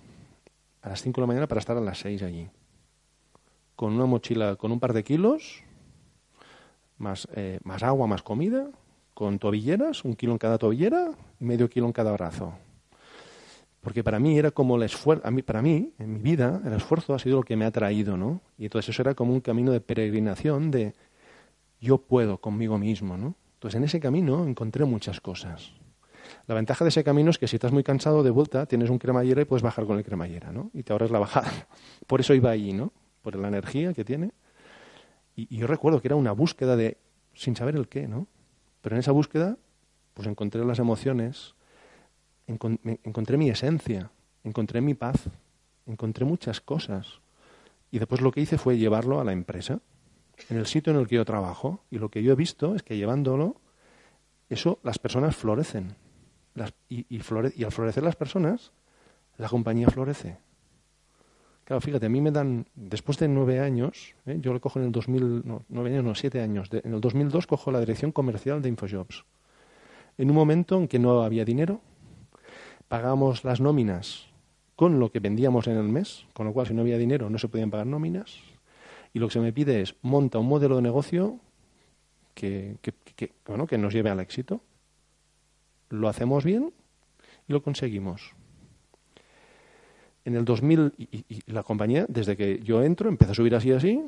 a las 5 de la mañana, para estar a las 6 allí. Con una mochila, con un par de kilos, más, eh, más agua, más comida, con tobilleras, un kilo en cada tobillera medio kilo en cada brazo. Porque para mí era como el esfuerzo, para mí, en mi vida, el esfuerzo ha sido lo que me ha traído, ¿no? Y entonces eso era como un camino de peregrinación de yo puedo conmigo mismo, ¿no? Entonces en ese camino encontré muchas cosas. La ventaja de ese camino es que si estás muy cansado de vuelta, tienes un cremallera y puedes bajar con el cremallera, ¿no? Y te ahorras la bajada. [laughs] Por eso iba allí, ¿no? Por la energía que tiene. Y, y yo recuerdo que era una búsqueda de, sin saber el qué, ¿no? Pero en esa búsqueda, pues encontré las emociones, encontré mi esencia, encontré mi paz, encontré muchas cosas. Y después lo que hice fue llevarlo a la empresa, en el sitio en el que yo trabajo. Y lo que yo he visto es que llevándolo, eso las personas florecen. y, y, y, al florecer las personas, la compañía florece. Claro, fíjate, a mí me dan, después de nueve años, ¿eh? yo lo cojo en el 2000, no, nueve años, no, siete años, en el 2002 cojo la dirección comercial de InfoJobs. En un momento en que no había dinero, pagamos las nóminas con lo que vendíamos en el mes, con lo cual si no había dinero no se podían pagar nóminas. Y lo que se me pide es monta un modelo de negocio que, bueno, que nos lleve al éxito. Lo hacemos bien y lo conseguimos. En el 2000, y, y, la compañía, desde que yo entro, empezó a subir así así,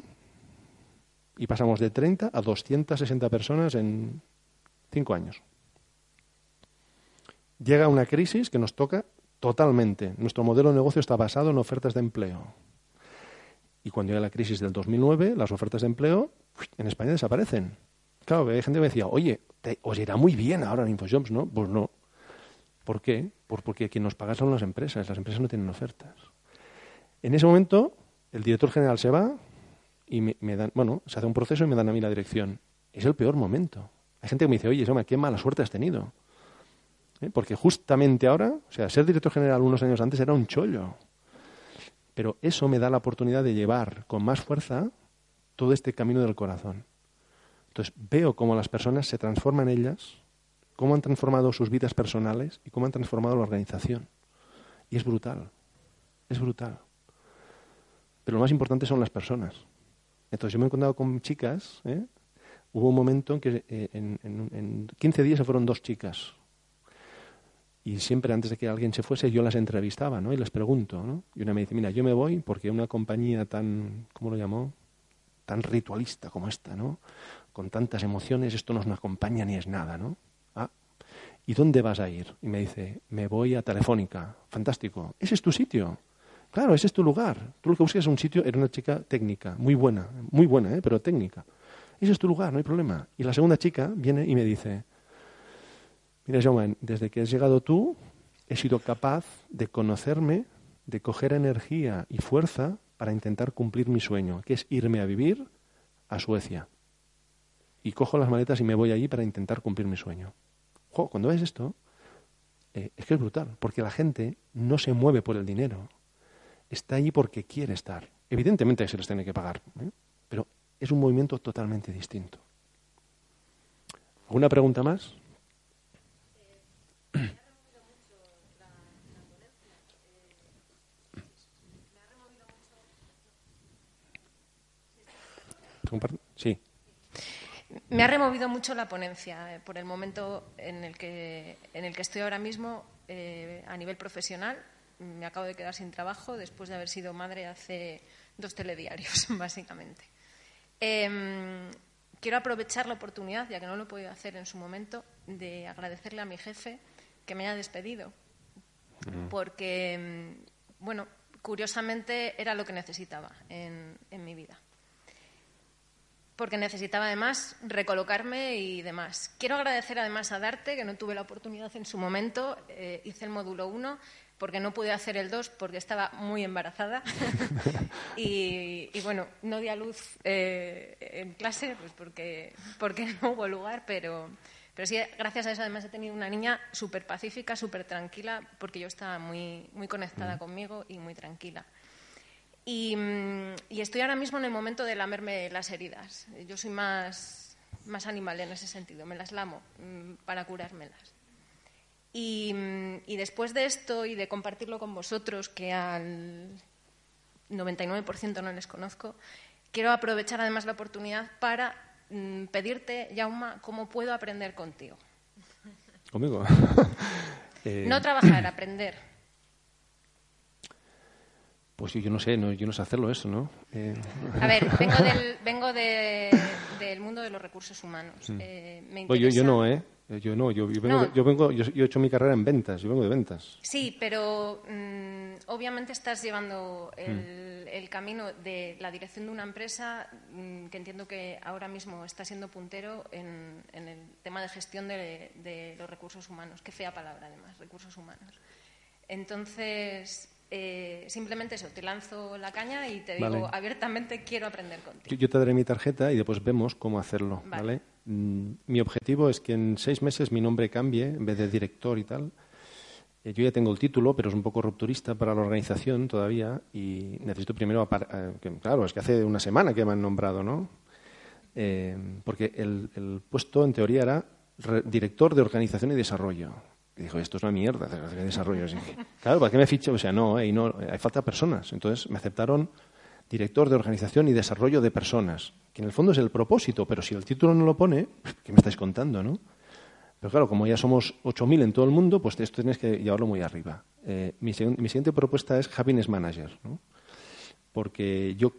y pasamos de 30 a 260 personas en cinco años llega una crisis que nos toca totalmente. Nuestro modelo de negocio está basado en ofertas de empleo. Y cuando llega la crisis del 2009, las ofertas de empleo en España desaparecen. Claro, hay gente que me decía, oye, os irá muy bien ahora en InfoJobs, ¿no? Pues no. ¿Por qué? Pues porque quien nos paga son las empresas. Las empresas no tienen ofertas. En ese momento, el director general se va y me, dan, bueno, se hace un proceso y me dan a mí la dirección. Es el peor momento. Hay gente que me dice, oye, Soma, qué mala suerte has tenido. ¿Eh? Porque justamente ahora, o sea, ser director general unos años antes era un chollo. Pero eso me da la oportunidad de llevar con más fuerza todo este camino del corazón. Entonces veo cómo las personas se transforman ellas, cómo han transformado sus vidas personales y cómo han transformado la organización. Y es brutal, es brutal. Pero lo más importante son las personas. Entonces yo me he encontrado con chicas, ¿eh? hubo un momento en que eh, en, en 15 días se fueron dos chicas, y siempre antes de que alguien se fuese yo las entrevistaba, ¿no? Y les pregunto, ¿no? Y una me dice, mira, yo me voy porque una compañía tan, ¿cómo lo llamó? Tan ritualista como esta, ¿no? Con tantas emociones, esto no nos acompaña ni es nada, ¿no? Ah, ¿y dónde vas a ir? Y me dice, me voy a Telefónica. Fantástico. ¿Ese es tu sitio? Claro, ese es tu lugar. Tú lo que buscas es un sitio, era una chica técnica, muy buena, muy buena, ¿eh? pero técnica. Ese es tu lugar, no hay problema. Y la segunda chica viene y me dice, Mira, Jaume, desde que has llegado tú, he sido capaz de conocerme, de coger energía y fuerza para intentar cumplir mi sueño, que es irme a vivir a Suecia. Y cojo las maletas y me voy allí para intentar cumplir mi sueño. cuando ves esto, eh, es que es brutal, porque la gente no se mueve por el dinero, está allí porque quiere estar. Evidentemente se les tiene que pagar, ¿eh? pero es un movimiento totalmente distinto. ¿Alguna pregunta más? Sí. Me ha removido mucho la ponencia eh, por el momento en el que, en el que estoy ahora mismo eh, a nivel profesional. Me acabo de quedar sin trabajo después de haber sido madre hace dos telediarios, [laughs] básicamente. Em, quiero aprovechar la oportunidad, ya que no lo he podido hacer en su momento, de agradecerle a mi jefe que me haya despedido. Mm. Porque, mm, bueno, curiosamente era lo que necesitaba en mi vida porque necesitaba además recolocarme y demás. Quiero agradecer además a Darte, que no tuve la oportunidad en su momento, eh, hice el módulo 1 porque no pude hacer el 2 porque estaba muy embarazada [laughs] y, bueno, no di a luz eh, en clase pues porque, porque no hubo lugar, pero, pero sí, gracias a eso además he tenido una niña súper pacífica, súper tranquila, porque yo estaba muy, muy conectada mm. conmigo y muy tranquila. Mm, y, estoy ahora mismo en el momento de lamerme las heridas. Yo soy más, más animal en ese sentido, me las lamo mm, para curármelas. Y, mm, y, después de esto y de compartirlo con vosotros, que al 99% no les conozco, quiero aprovechar además la oportunidad para pedirte, Jauma, cómo puedo aprender contigo. ¿Conmigo? No [laughs] trabajar, aprender. Pues yo no sé, no, yo no sé hacerlo eso, ¿no? Eh... A ver, [laughs] vengo del, vengo de, del mundo de los recursos humanos. Mm. Eh, me interesa... yo, yo, no, ¿eh? Yo no, yo, vengo, no. yo, vengo yo, he hecho mi carrera en ventas, yo vengo de ventas. Sí, pero mmm, obviamente estás llevando el, mm. el, camino de la dirección de una empresa mmm, que entiendo que ahora mismo está siendo puntero en, en el tema de gestión de, de los recursos humanos. Qué fea palabra, además, recursos humanos. Entonces, eh, simplemente eso, te lanzo la caña y te digo abiertamente quiero aprender contigo. Yo, te daré mi tarjeta y después vemos cómo hacerlo, ¿vale? Mm, mi objetivo es que en seis meses mi nombre cambie en vez de director y tal. Eh, yo ya tengo el título, pero es un poco rupturista para la organización todavía y necesito primero, eh, claro, es que hace una semana que me han nombrado, ¿no? porque el, el puesto en teoría era director de organización y desarrollo. Y dijo, esto es una mierda de desarrollo. claro, ¿para qué me ficho? O sea, no, eh, no, hay falta de personas. Entonces me aceptaron director de organización y desarrollo de personas, que en el fondo es el propósito, pero si el título no lo pone, [laughs] ¿qué me estáis contando, no? Pero claro, como ya somos 8.000 en todo el mundo, pues esto tienes que llevarlo muy arriba. Eh, mi, mi, siguiente propuesta es Happiness Manager, ¿no? porque yo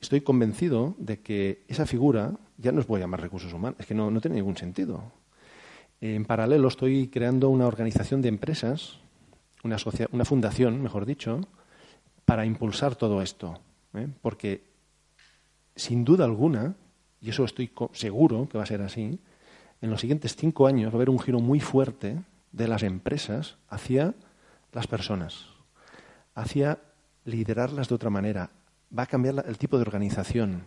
estoy convencido de que esa figura ya no os voy a llamar recursos humanos, es que no, no tiene ningún sentido. En paralelo estoy creando una organización de empresas, una, una fundación, mejor dicho, para impulsar todo esto. ¿eh? Porque, sin duda alguna, y eso estoy seguro que va a ser así, en los siguientes cinco años va a haber un giro muy fuerte de las empresas hacia las personas, hacia liderarlas de otra manera. Va a cambiar el tipo de organización.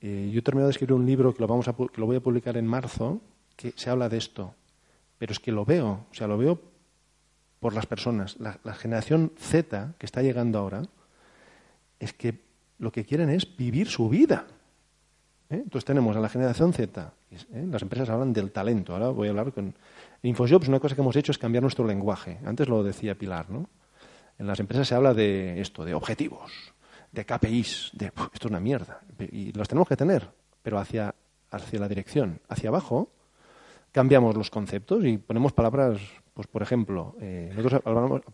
Eh, yo he terminado de escribir un libro que lo, vamos a, que lo voy a publicar en marzo, que se habla de esto, pero es que lo veo, o sea, lo veo por las personas. La, generación Z que está llegando ahora es que lo que quieren es vivir su vida. ¿eh? Entonces tenemos a la generación Z. ¿eh? Las empresas hablan del talento. Ahora voy a hablar con InfoJobs. Una cosa que hemos hecho es cambiar nuestro lenguaje. Antes lo decía Pilar, ¿no? En las empresas se habla de esto, de objetivos, de KPIs, de esto es una mierda. Y los tenemos que tener, pero hacia, hacia la dirección. Hacia abajo cambiamos los conceptos y ponemos palabras, pues por ejemplo, eh, nosotros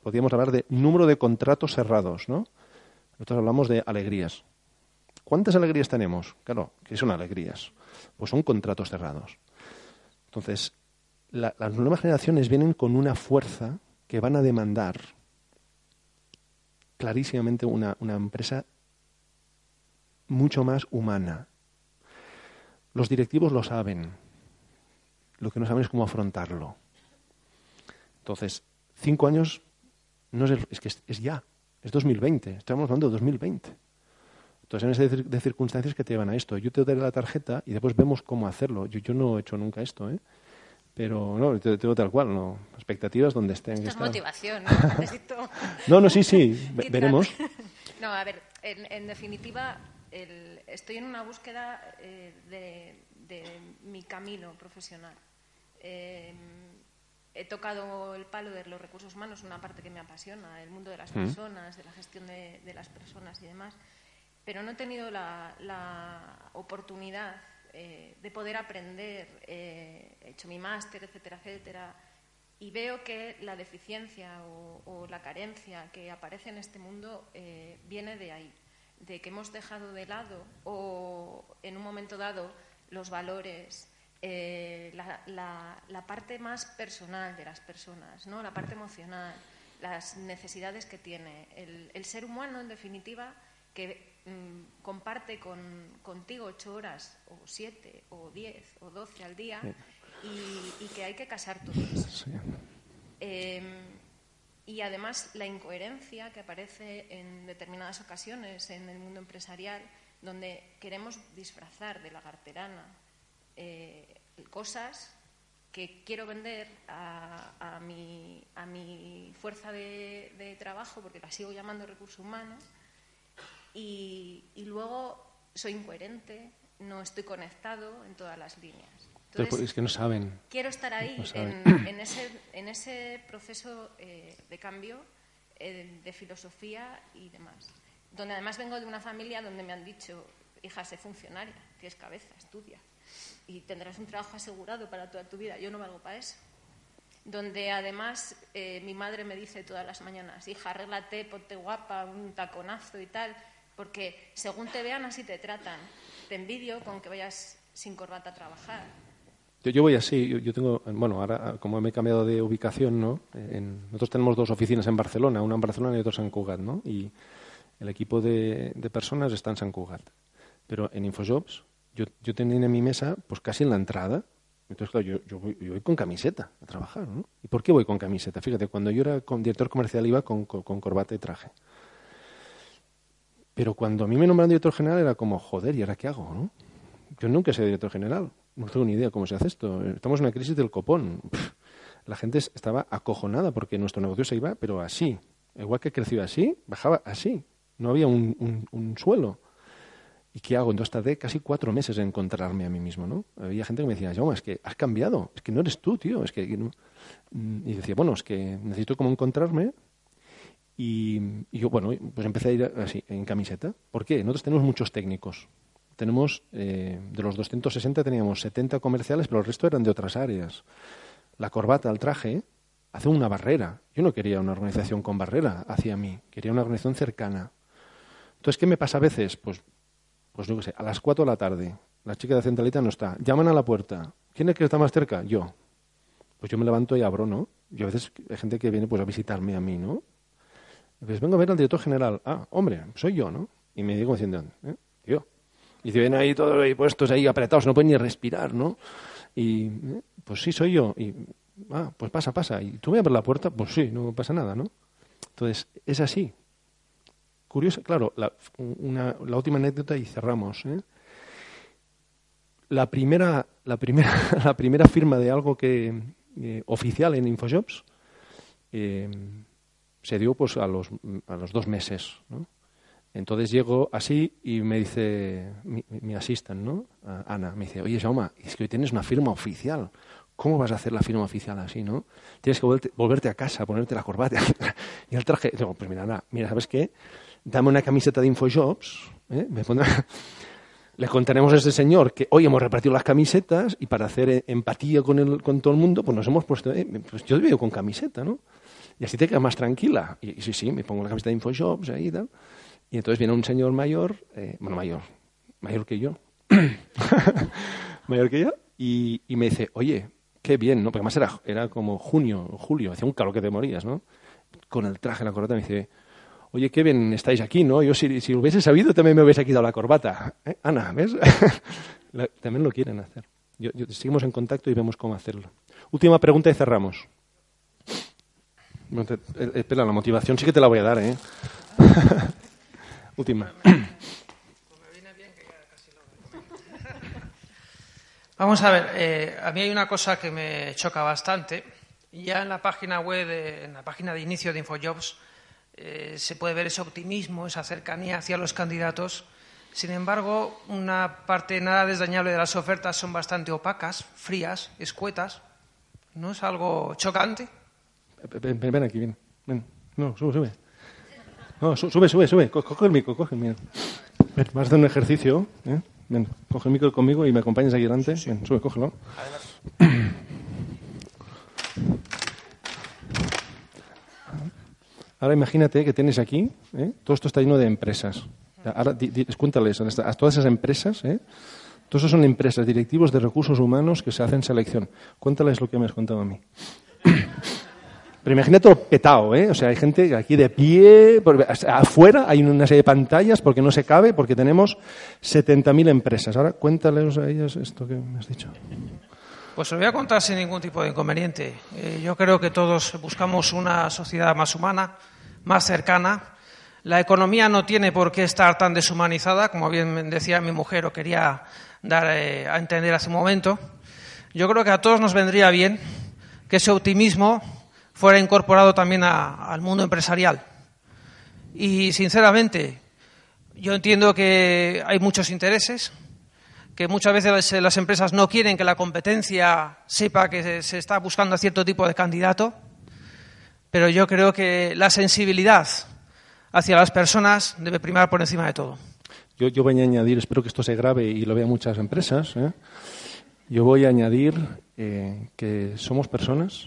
podríamos hablar de número de contratos cerrados, ¿no? Nosotros hablamos de alegrías. ¿Cuántas alegrías tenemos? Claro, ¿qué son alegrías? Pues son contratos cerrados. Entonces, las nuevas generaciones vienen con una fuerza que van a demandar clarísimamente una, una empresa mucho más humana. Los directivos lo saben. Lo que no saben es cómo afrontarlo. Entonces, cinco años no es, es que es ya. Es 2020, estamos hablando de 2020. Entonces, en esas de circunstancias que te llevan a esto. Yo te doy la tarjeta y después vemos cómo hacerlo. Yo, yo no he hecho nunca esto, ¿eh? Pero no, te digo tal cual, no. Expectativas donde estén. Esto es motivación, ¿no? [laughs] Necesito... no, no, sí, sí, [laughs] veremos. No, a ver, en, definitiva, el, estoy en una búsqueda eh, de, camino profesional. Eh, he tocado el palo de los recursos humanos, una parte que me apasiona, el mundo de las mm. personas, de la gestión de, las personas y demás, pero no he tenido la, oportunidad eh, de poder aprender, eh, he hecho mi máster, etcétera, etcétera, y veo que la deficiencia o, la carencia que aparece en este mundo eh, viene de ahí, de que hemos dejado de lado o en un momento dado los valores, eh, la, parte más personal de las personas, ¿no? la parte emocional, las necesidades que tiene. El, ser humano, en definitiva, que mm, comparte con, contigo ocho horas, o siete, o diez, o doce al día, y, que hay que casar todos. Em, y además la incoherencia que aparece en determinadas ocasiones en el mundo empresarial, donde queremos disfrazar de lagarterana eh, cosas que quiero vender a, mi, a mi, fuerza de, trabajo, porque la sigo llamando recurso humano, y, luego soy incoherente, no estoy conectado en todas las líneas. Entonces, es que no saben. Quiero estar ahí, [clears throat] en, ese, en, ese, proceso eh, de cambio eh, de filosofía y demás. Donde además vengo de una familia donde me han dicho, hija, sé funcionaria, tienes cabeza, estudia y tendrás un trabajo asegurado para toda tu vida. Yo no valgo para eso. Donde además eh, mi madre me dice todas las mañanas, hija, arréglate, ponte guapa, un taconazo y tal, porque según te vean así te tratan. Te envidio con que vayas sin corbata a trabajar. Yo, voy así, yo, tengo, bueno, ahora como me he cambiado de ubicación, ¿no? nosotros tenemos dos oficinas en Barcelona, una en Barcelona y otra en San Cugat, ¿no? Y el equipo de, de personas está en San Cugat. Pero en InfoJobs yo, yo tenía en mi mesa, pues casi en la entrada, entonces, claro, yo, yo, voy, con camiseta a trabajar, ¿no? ¿Y por qué voy con camiseta? Fíjate, cuando yo era director comercial iba con, corbata y traje. Pero cuando a mí me nombraron director general era como, joder, ¿y ahora qué hago, no? Yo nunca he sido director general, no tengo ni idea cómo se hace esto. Estamos en una crisis del copón. la gente estaba acojonada porque nuestro negocio se iba, pero así. Igual que creció así, bajaba así. No había un, un suelo. ¿Y qué hago? Entonces tardé casi cuatro meses en encontrarme a mí mismo, ¿no? Había gente que me decía, es que has cambiado, es que no eres tú, tío, es que... Y decía, bueno, es que necesito como encontrarme y, yo, bueno, pues empecé a ir así, en camiseta. ¿Por qué? Nosotros tenemos muchos técnicos. Tenemos, eh, de los 260 teníamos 70 comerciales, pero el resto eran de otras áreas. La corbata, el traje, hace una barrera. Yo no quería una organización con barrera hacia mí, quería una organización cercana. Entonces, ¿qué me pasa a veces? Pues pues no sé, a las 4 de la tarde, la chica de centralita no está, llaman a la puerta, ¿quién es que está más cerca? Yo. Pues yo me levanto y abro, ¿no? Y a veces hay gente que viene pues a visitarme a mí, ¿no? Pues vengo a ver al director general. Ah, hombre, soy yo, ¿no? Y me digo diciendo, ¿eh? Tío. Y se ven ahí todos ahí puestos ahí apretados, no pueden ni respirar, ¿no? Y, ¿eh? pues sí, soy yo. Y, ah, pues pasa, pasa. ¿Y tú me abres la puerta? Pues sí, no pasa nada, ¿no? Entonces, es así curiosa, claro, la, la última anécdota y cerramos. ¿eh? La, primera, la, primera, [laughs] la primera firma de algo que eh, oficial en InfoJobs eh, se dio pues, a, los, a los dos meses. Entonces llego así y me dice mi, mi ¿no? Ana, me dice, oye, Jaume, es que hoy tienes una firma oficial. ¿Cómo vas a hacer la firma oficial así, no? Tienes que volverte, volverte a casa, ponerte la corbata [laughs] y el traje. Digo, pues mira, Ana, mira, ¿sabes qué? Dame una camiseta de InfoJobs, ¿eh? Me. [laughs] Le contaremos a ese señor que hoy hemos repartido las camisetas y para hacer empatía con, el, con todo el mundo, pues nos hemos puesto, eh, pues yo veo con camiseta, ¿no? Y así te quedas más tranquila. Y, y, sí, sí, me pongo la camiseta de InfoShops ahí y tal. Y entonces viene un señor mayor, eh, bueno, mayor, mayor que yo, [coughs] mayor que yo, y, y, me dice, oye, qué bien, ¿no? Porque además era, era como junio, julio, hacía un calor que te morías, ¿no? Con el traje, la corbata, me dice, oye, bien estáis aquí, ¿no? Yo si, si hubiese sabido también me hubiese quitado la corbata. ¿Eh? Ana, ¿ves? [laughs] también lo quieren hacer. Yo, yo, seguimos en contacto y vemos cómo hacerlo. Última pregunta y cerramos. Eh, espera, la motivación sí que te la voy a dar, ¿eh? [laughs] Última. Vamos a ver, eh, a mí hay una cosa que me choca bastante. Ya en la página web, de, en la página de inicio de InfoJobs, eh, se puede ver ese optimismo, esa cercanía hacia los candidatos. Sin embargo, una parte nada desdañable de las ofertas son bastante opacas, frías, escuetas. ¿No es algo chocante? Ven, ven aquí, ven. ven. No, sube, sube. No, sube, sube, sube. Coge el micro, coge el micro. Ven, vas a hacer un ejercicio. ¿eh? Ven, coge el micro conmigo y me acompañas aquí delante. Ven, sube, cógelo. [clears throat] Ahora imagínate que tienes aquí, ¿eh? todo esto está lleno de empresas. Ahora di, di, cuéntales a todas esas empresas, ¿eh? todos esos son empresas, directivos de recursos humanos que se hacen selección. Cuéntales lo que me has contado a mí. [coughs] Pero imagínate todo petado, ¿eh? O sea, hay gente aquí de pie, afuera hay una serie de pantallas porque no se cabe, porque tenemos 70.000 empresas. Ahora cuéntales a ellas esto que me has dicho. Pues lo voy a contar sin ningún tipo de inconveniente. Eh, yo creo que todos buscamos una sociedad más humana, más cercana. La economía no tiene por qué estar tan deshumanizada, como bien decía mi mujer o quería dar eh, a entender hace un momento. Yo creo que a todos nos vendría bien que ese optimismo fuera incorporado también al mundo empresarial. Y, sinceramente, yo entiendo que hay muchos intereses, que muchas veces las empresas no quieren que la competencia sepa que se está buscando a cierto tipo de candidato, pero yo creo que la sensibilidad hacia las personas debe primar por encima de todo. Yo, yo voy a añadir, espero que esto se grabe y lo vean muchas empresas, ¿eh? yo voy a añadir eh, que somos personas,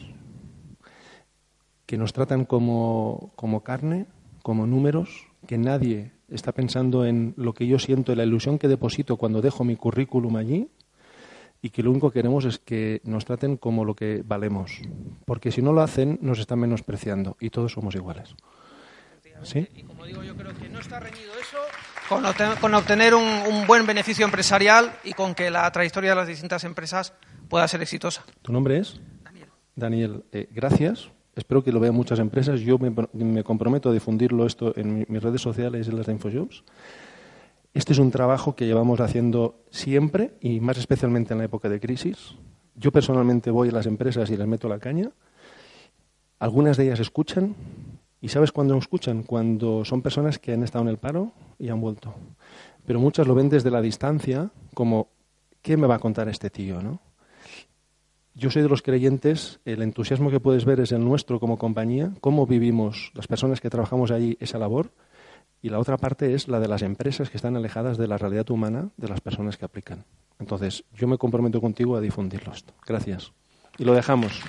que nos tratan como, como carne, como números, que nadie está pensando en lo que yo siento, en la ilusión que deposito cuando dejo mi currículum allí y que lo único que queremos es que nos traten como lo que valemos. Porque si no lo hacen, nos están menospreciando y todos somos iguales. ¿Sí? Y como digo, yo creo que no está reñido eso con, obtener, un, buen beneficio empresarial y con que la trayectoria de las distintas empresas pueda ser exitosa. ¿Tu nombre es? Daniel. Daniel, eh, gracias. Espero que lo vean muchas empresas. Yo me, me comprometo a difundirlo esto en mi, mis redes sociales y en las de InfoJobs. Este es un trabajo que llevamos haciendo siempre y más especialmente en la época de crisis. Yo personalmente voy a las empresas y les meto la caña. Algunas de ellas escuchan. ¿Y sabes cuándo no escuchan? Cuando son personas que han estado en el paro y han vuelto. Pero muchas lo ven desde la distancia como, ¿qué me va a contar este tío? ¿no? Yo soy de los creyentes, el entusiasmo que puedes ver es el nuestro como compañía, cómo vivimos las personas que trabajamos allí esa labor, y la otra parte es la de las empresas que están alejadas de la realidad humana de las personas que aplican. Entonces, yo me comprometo contigo a difundirlo esto. Gracias. Y lo dejamos.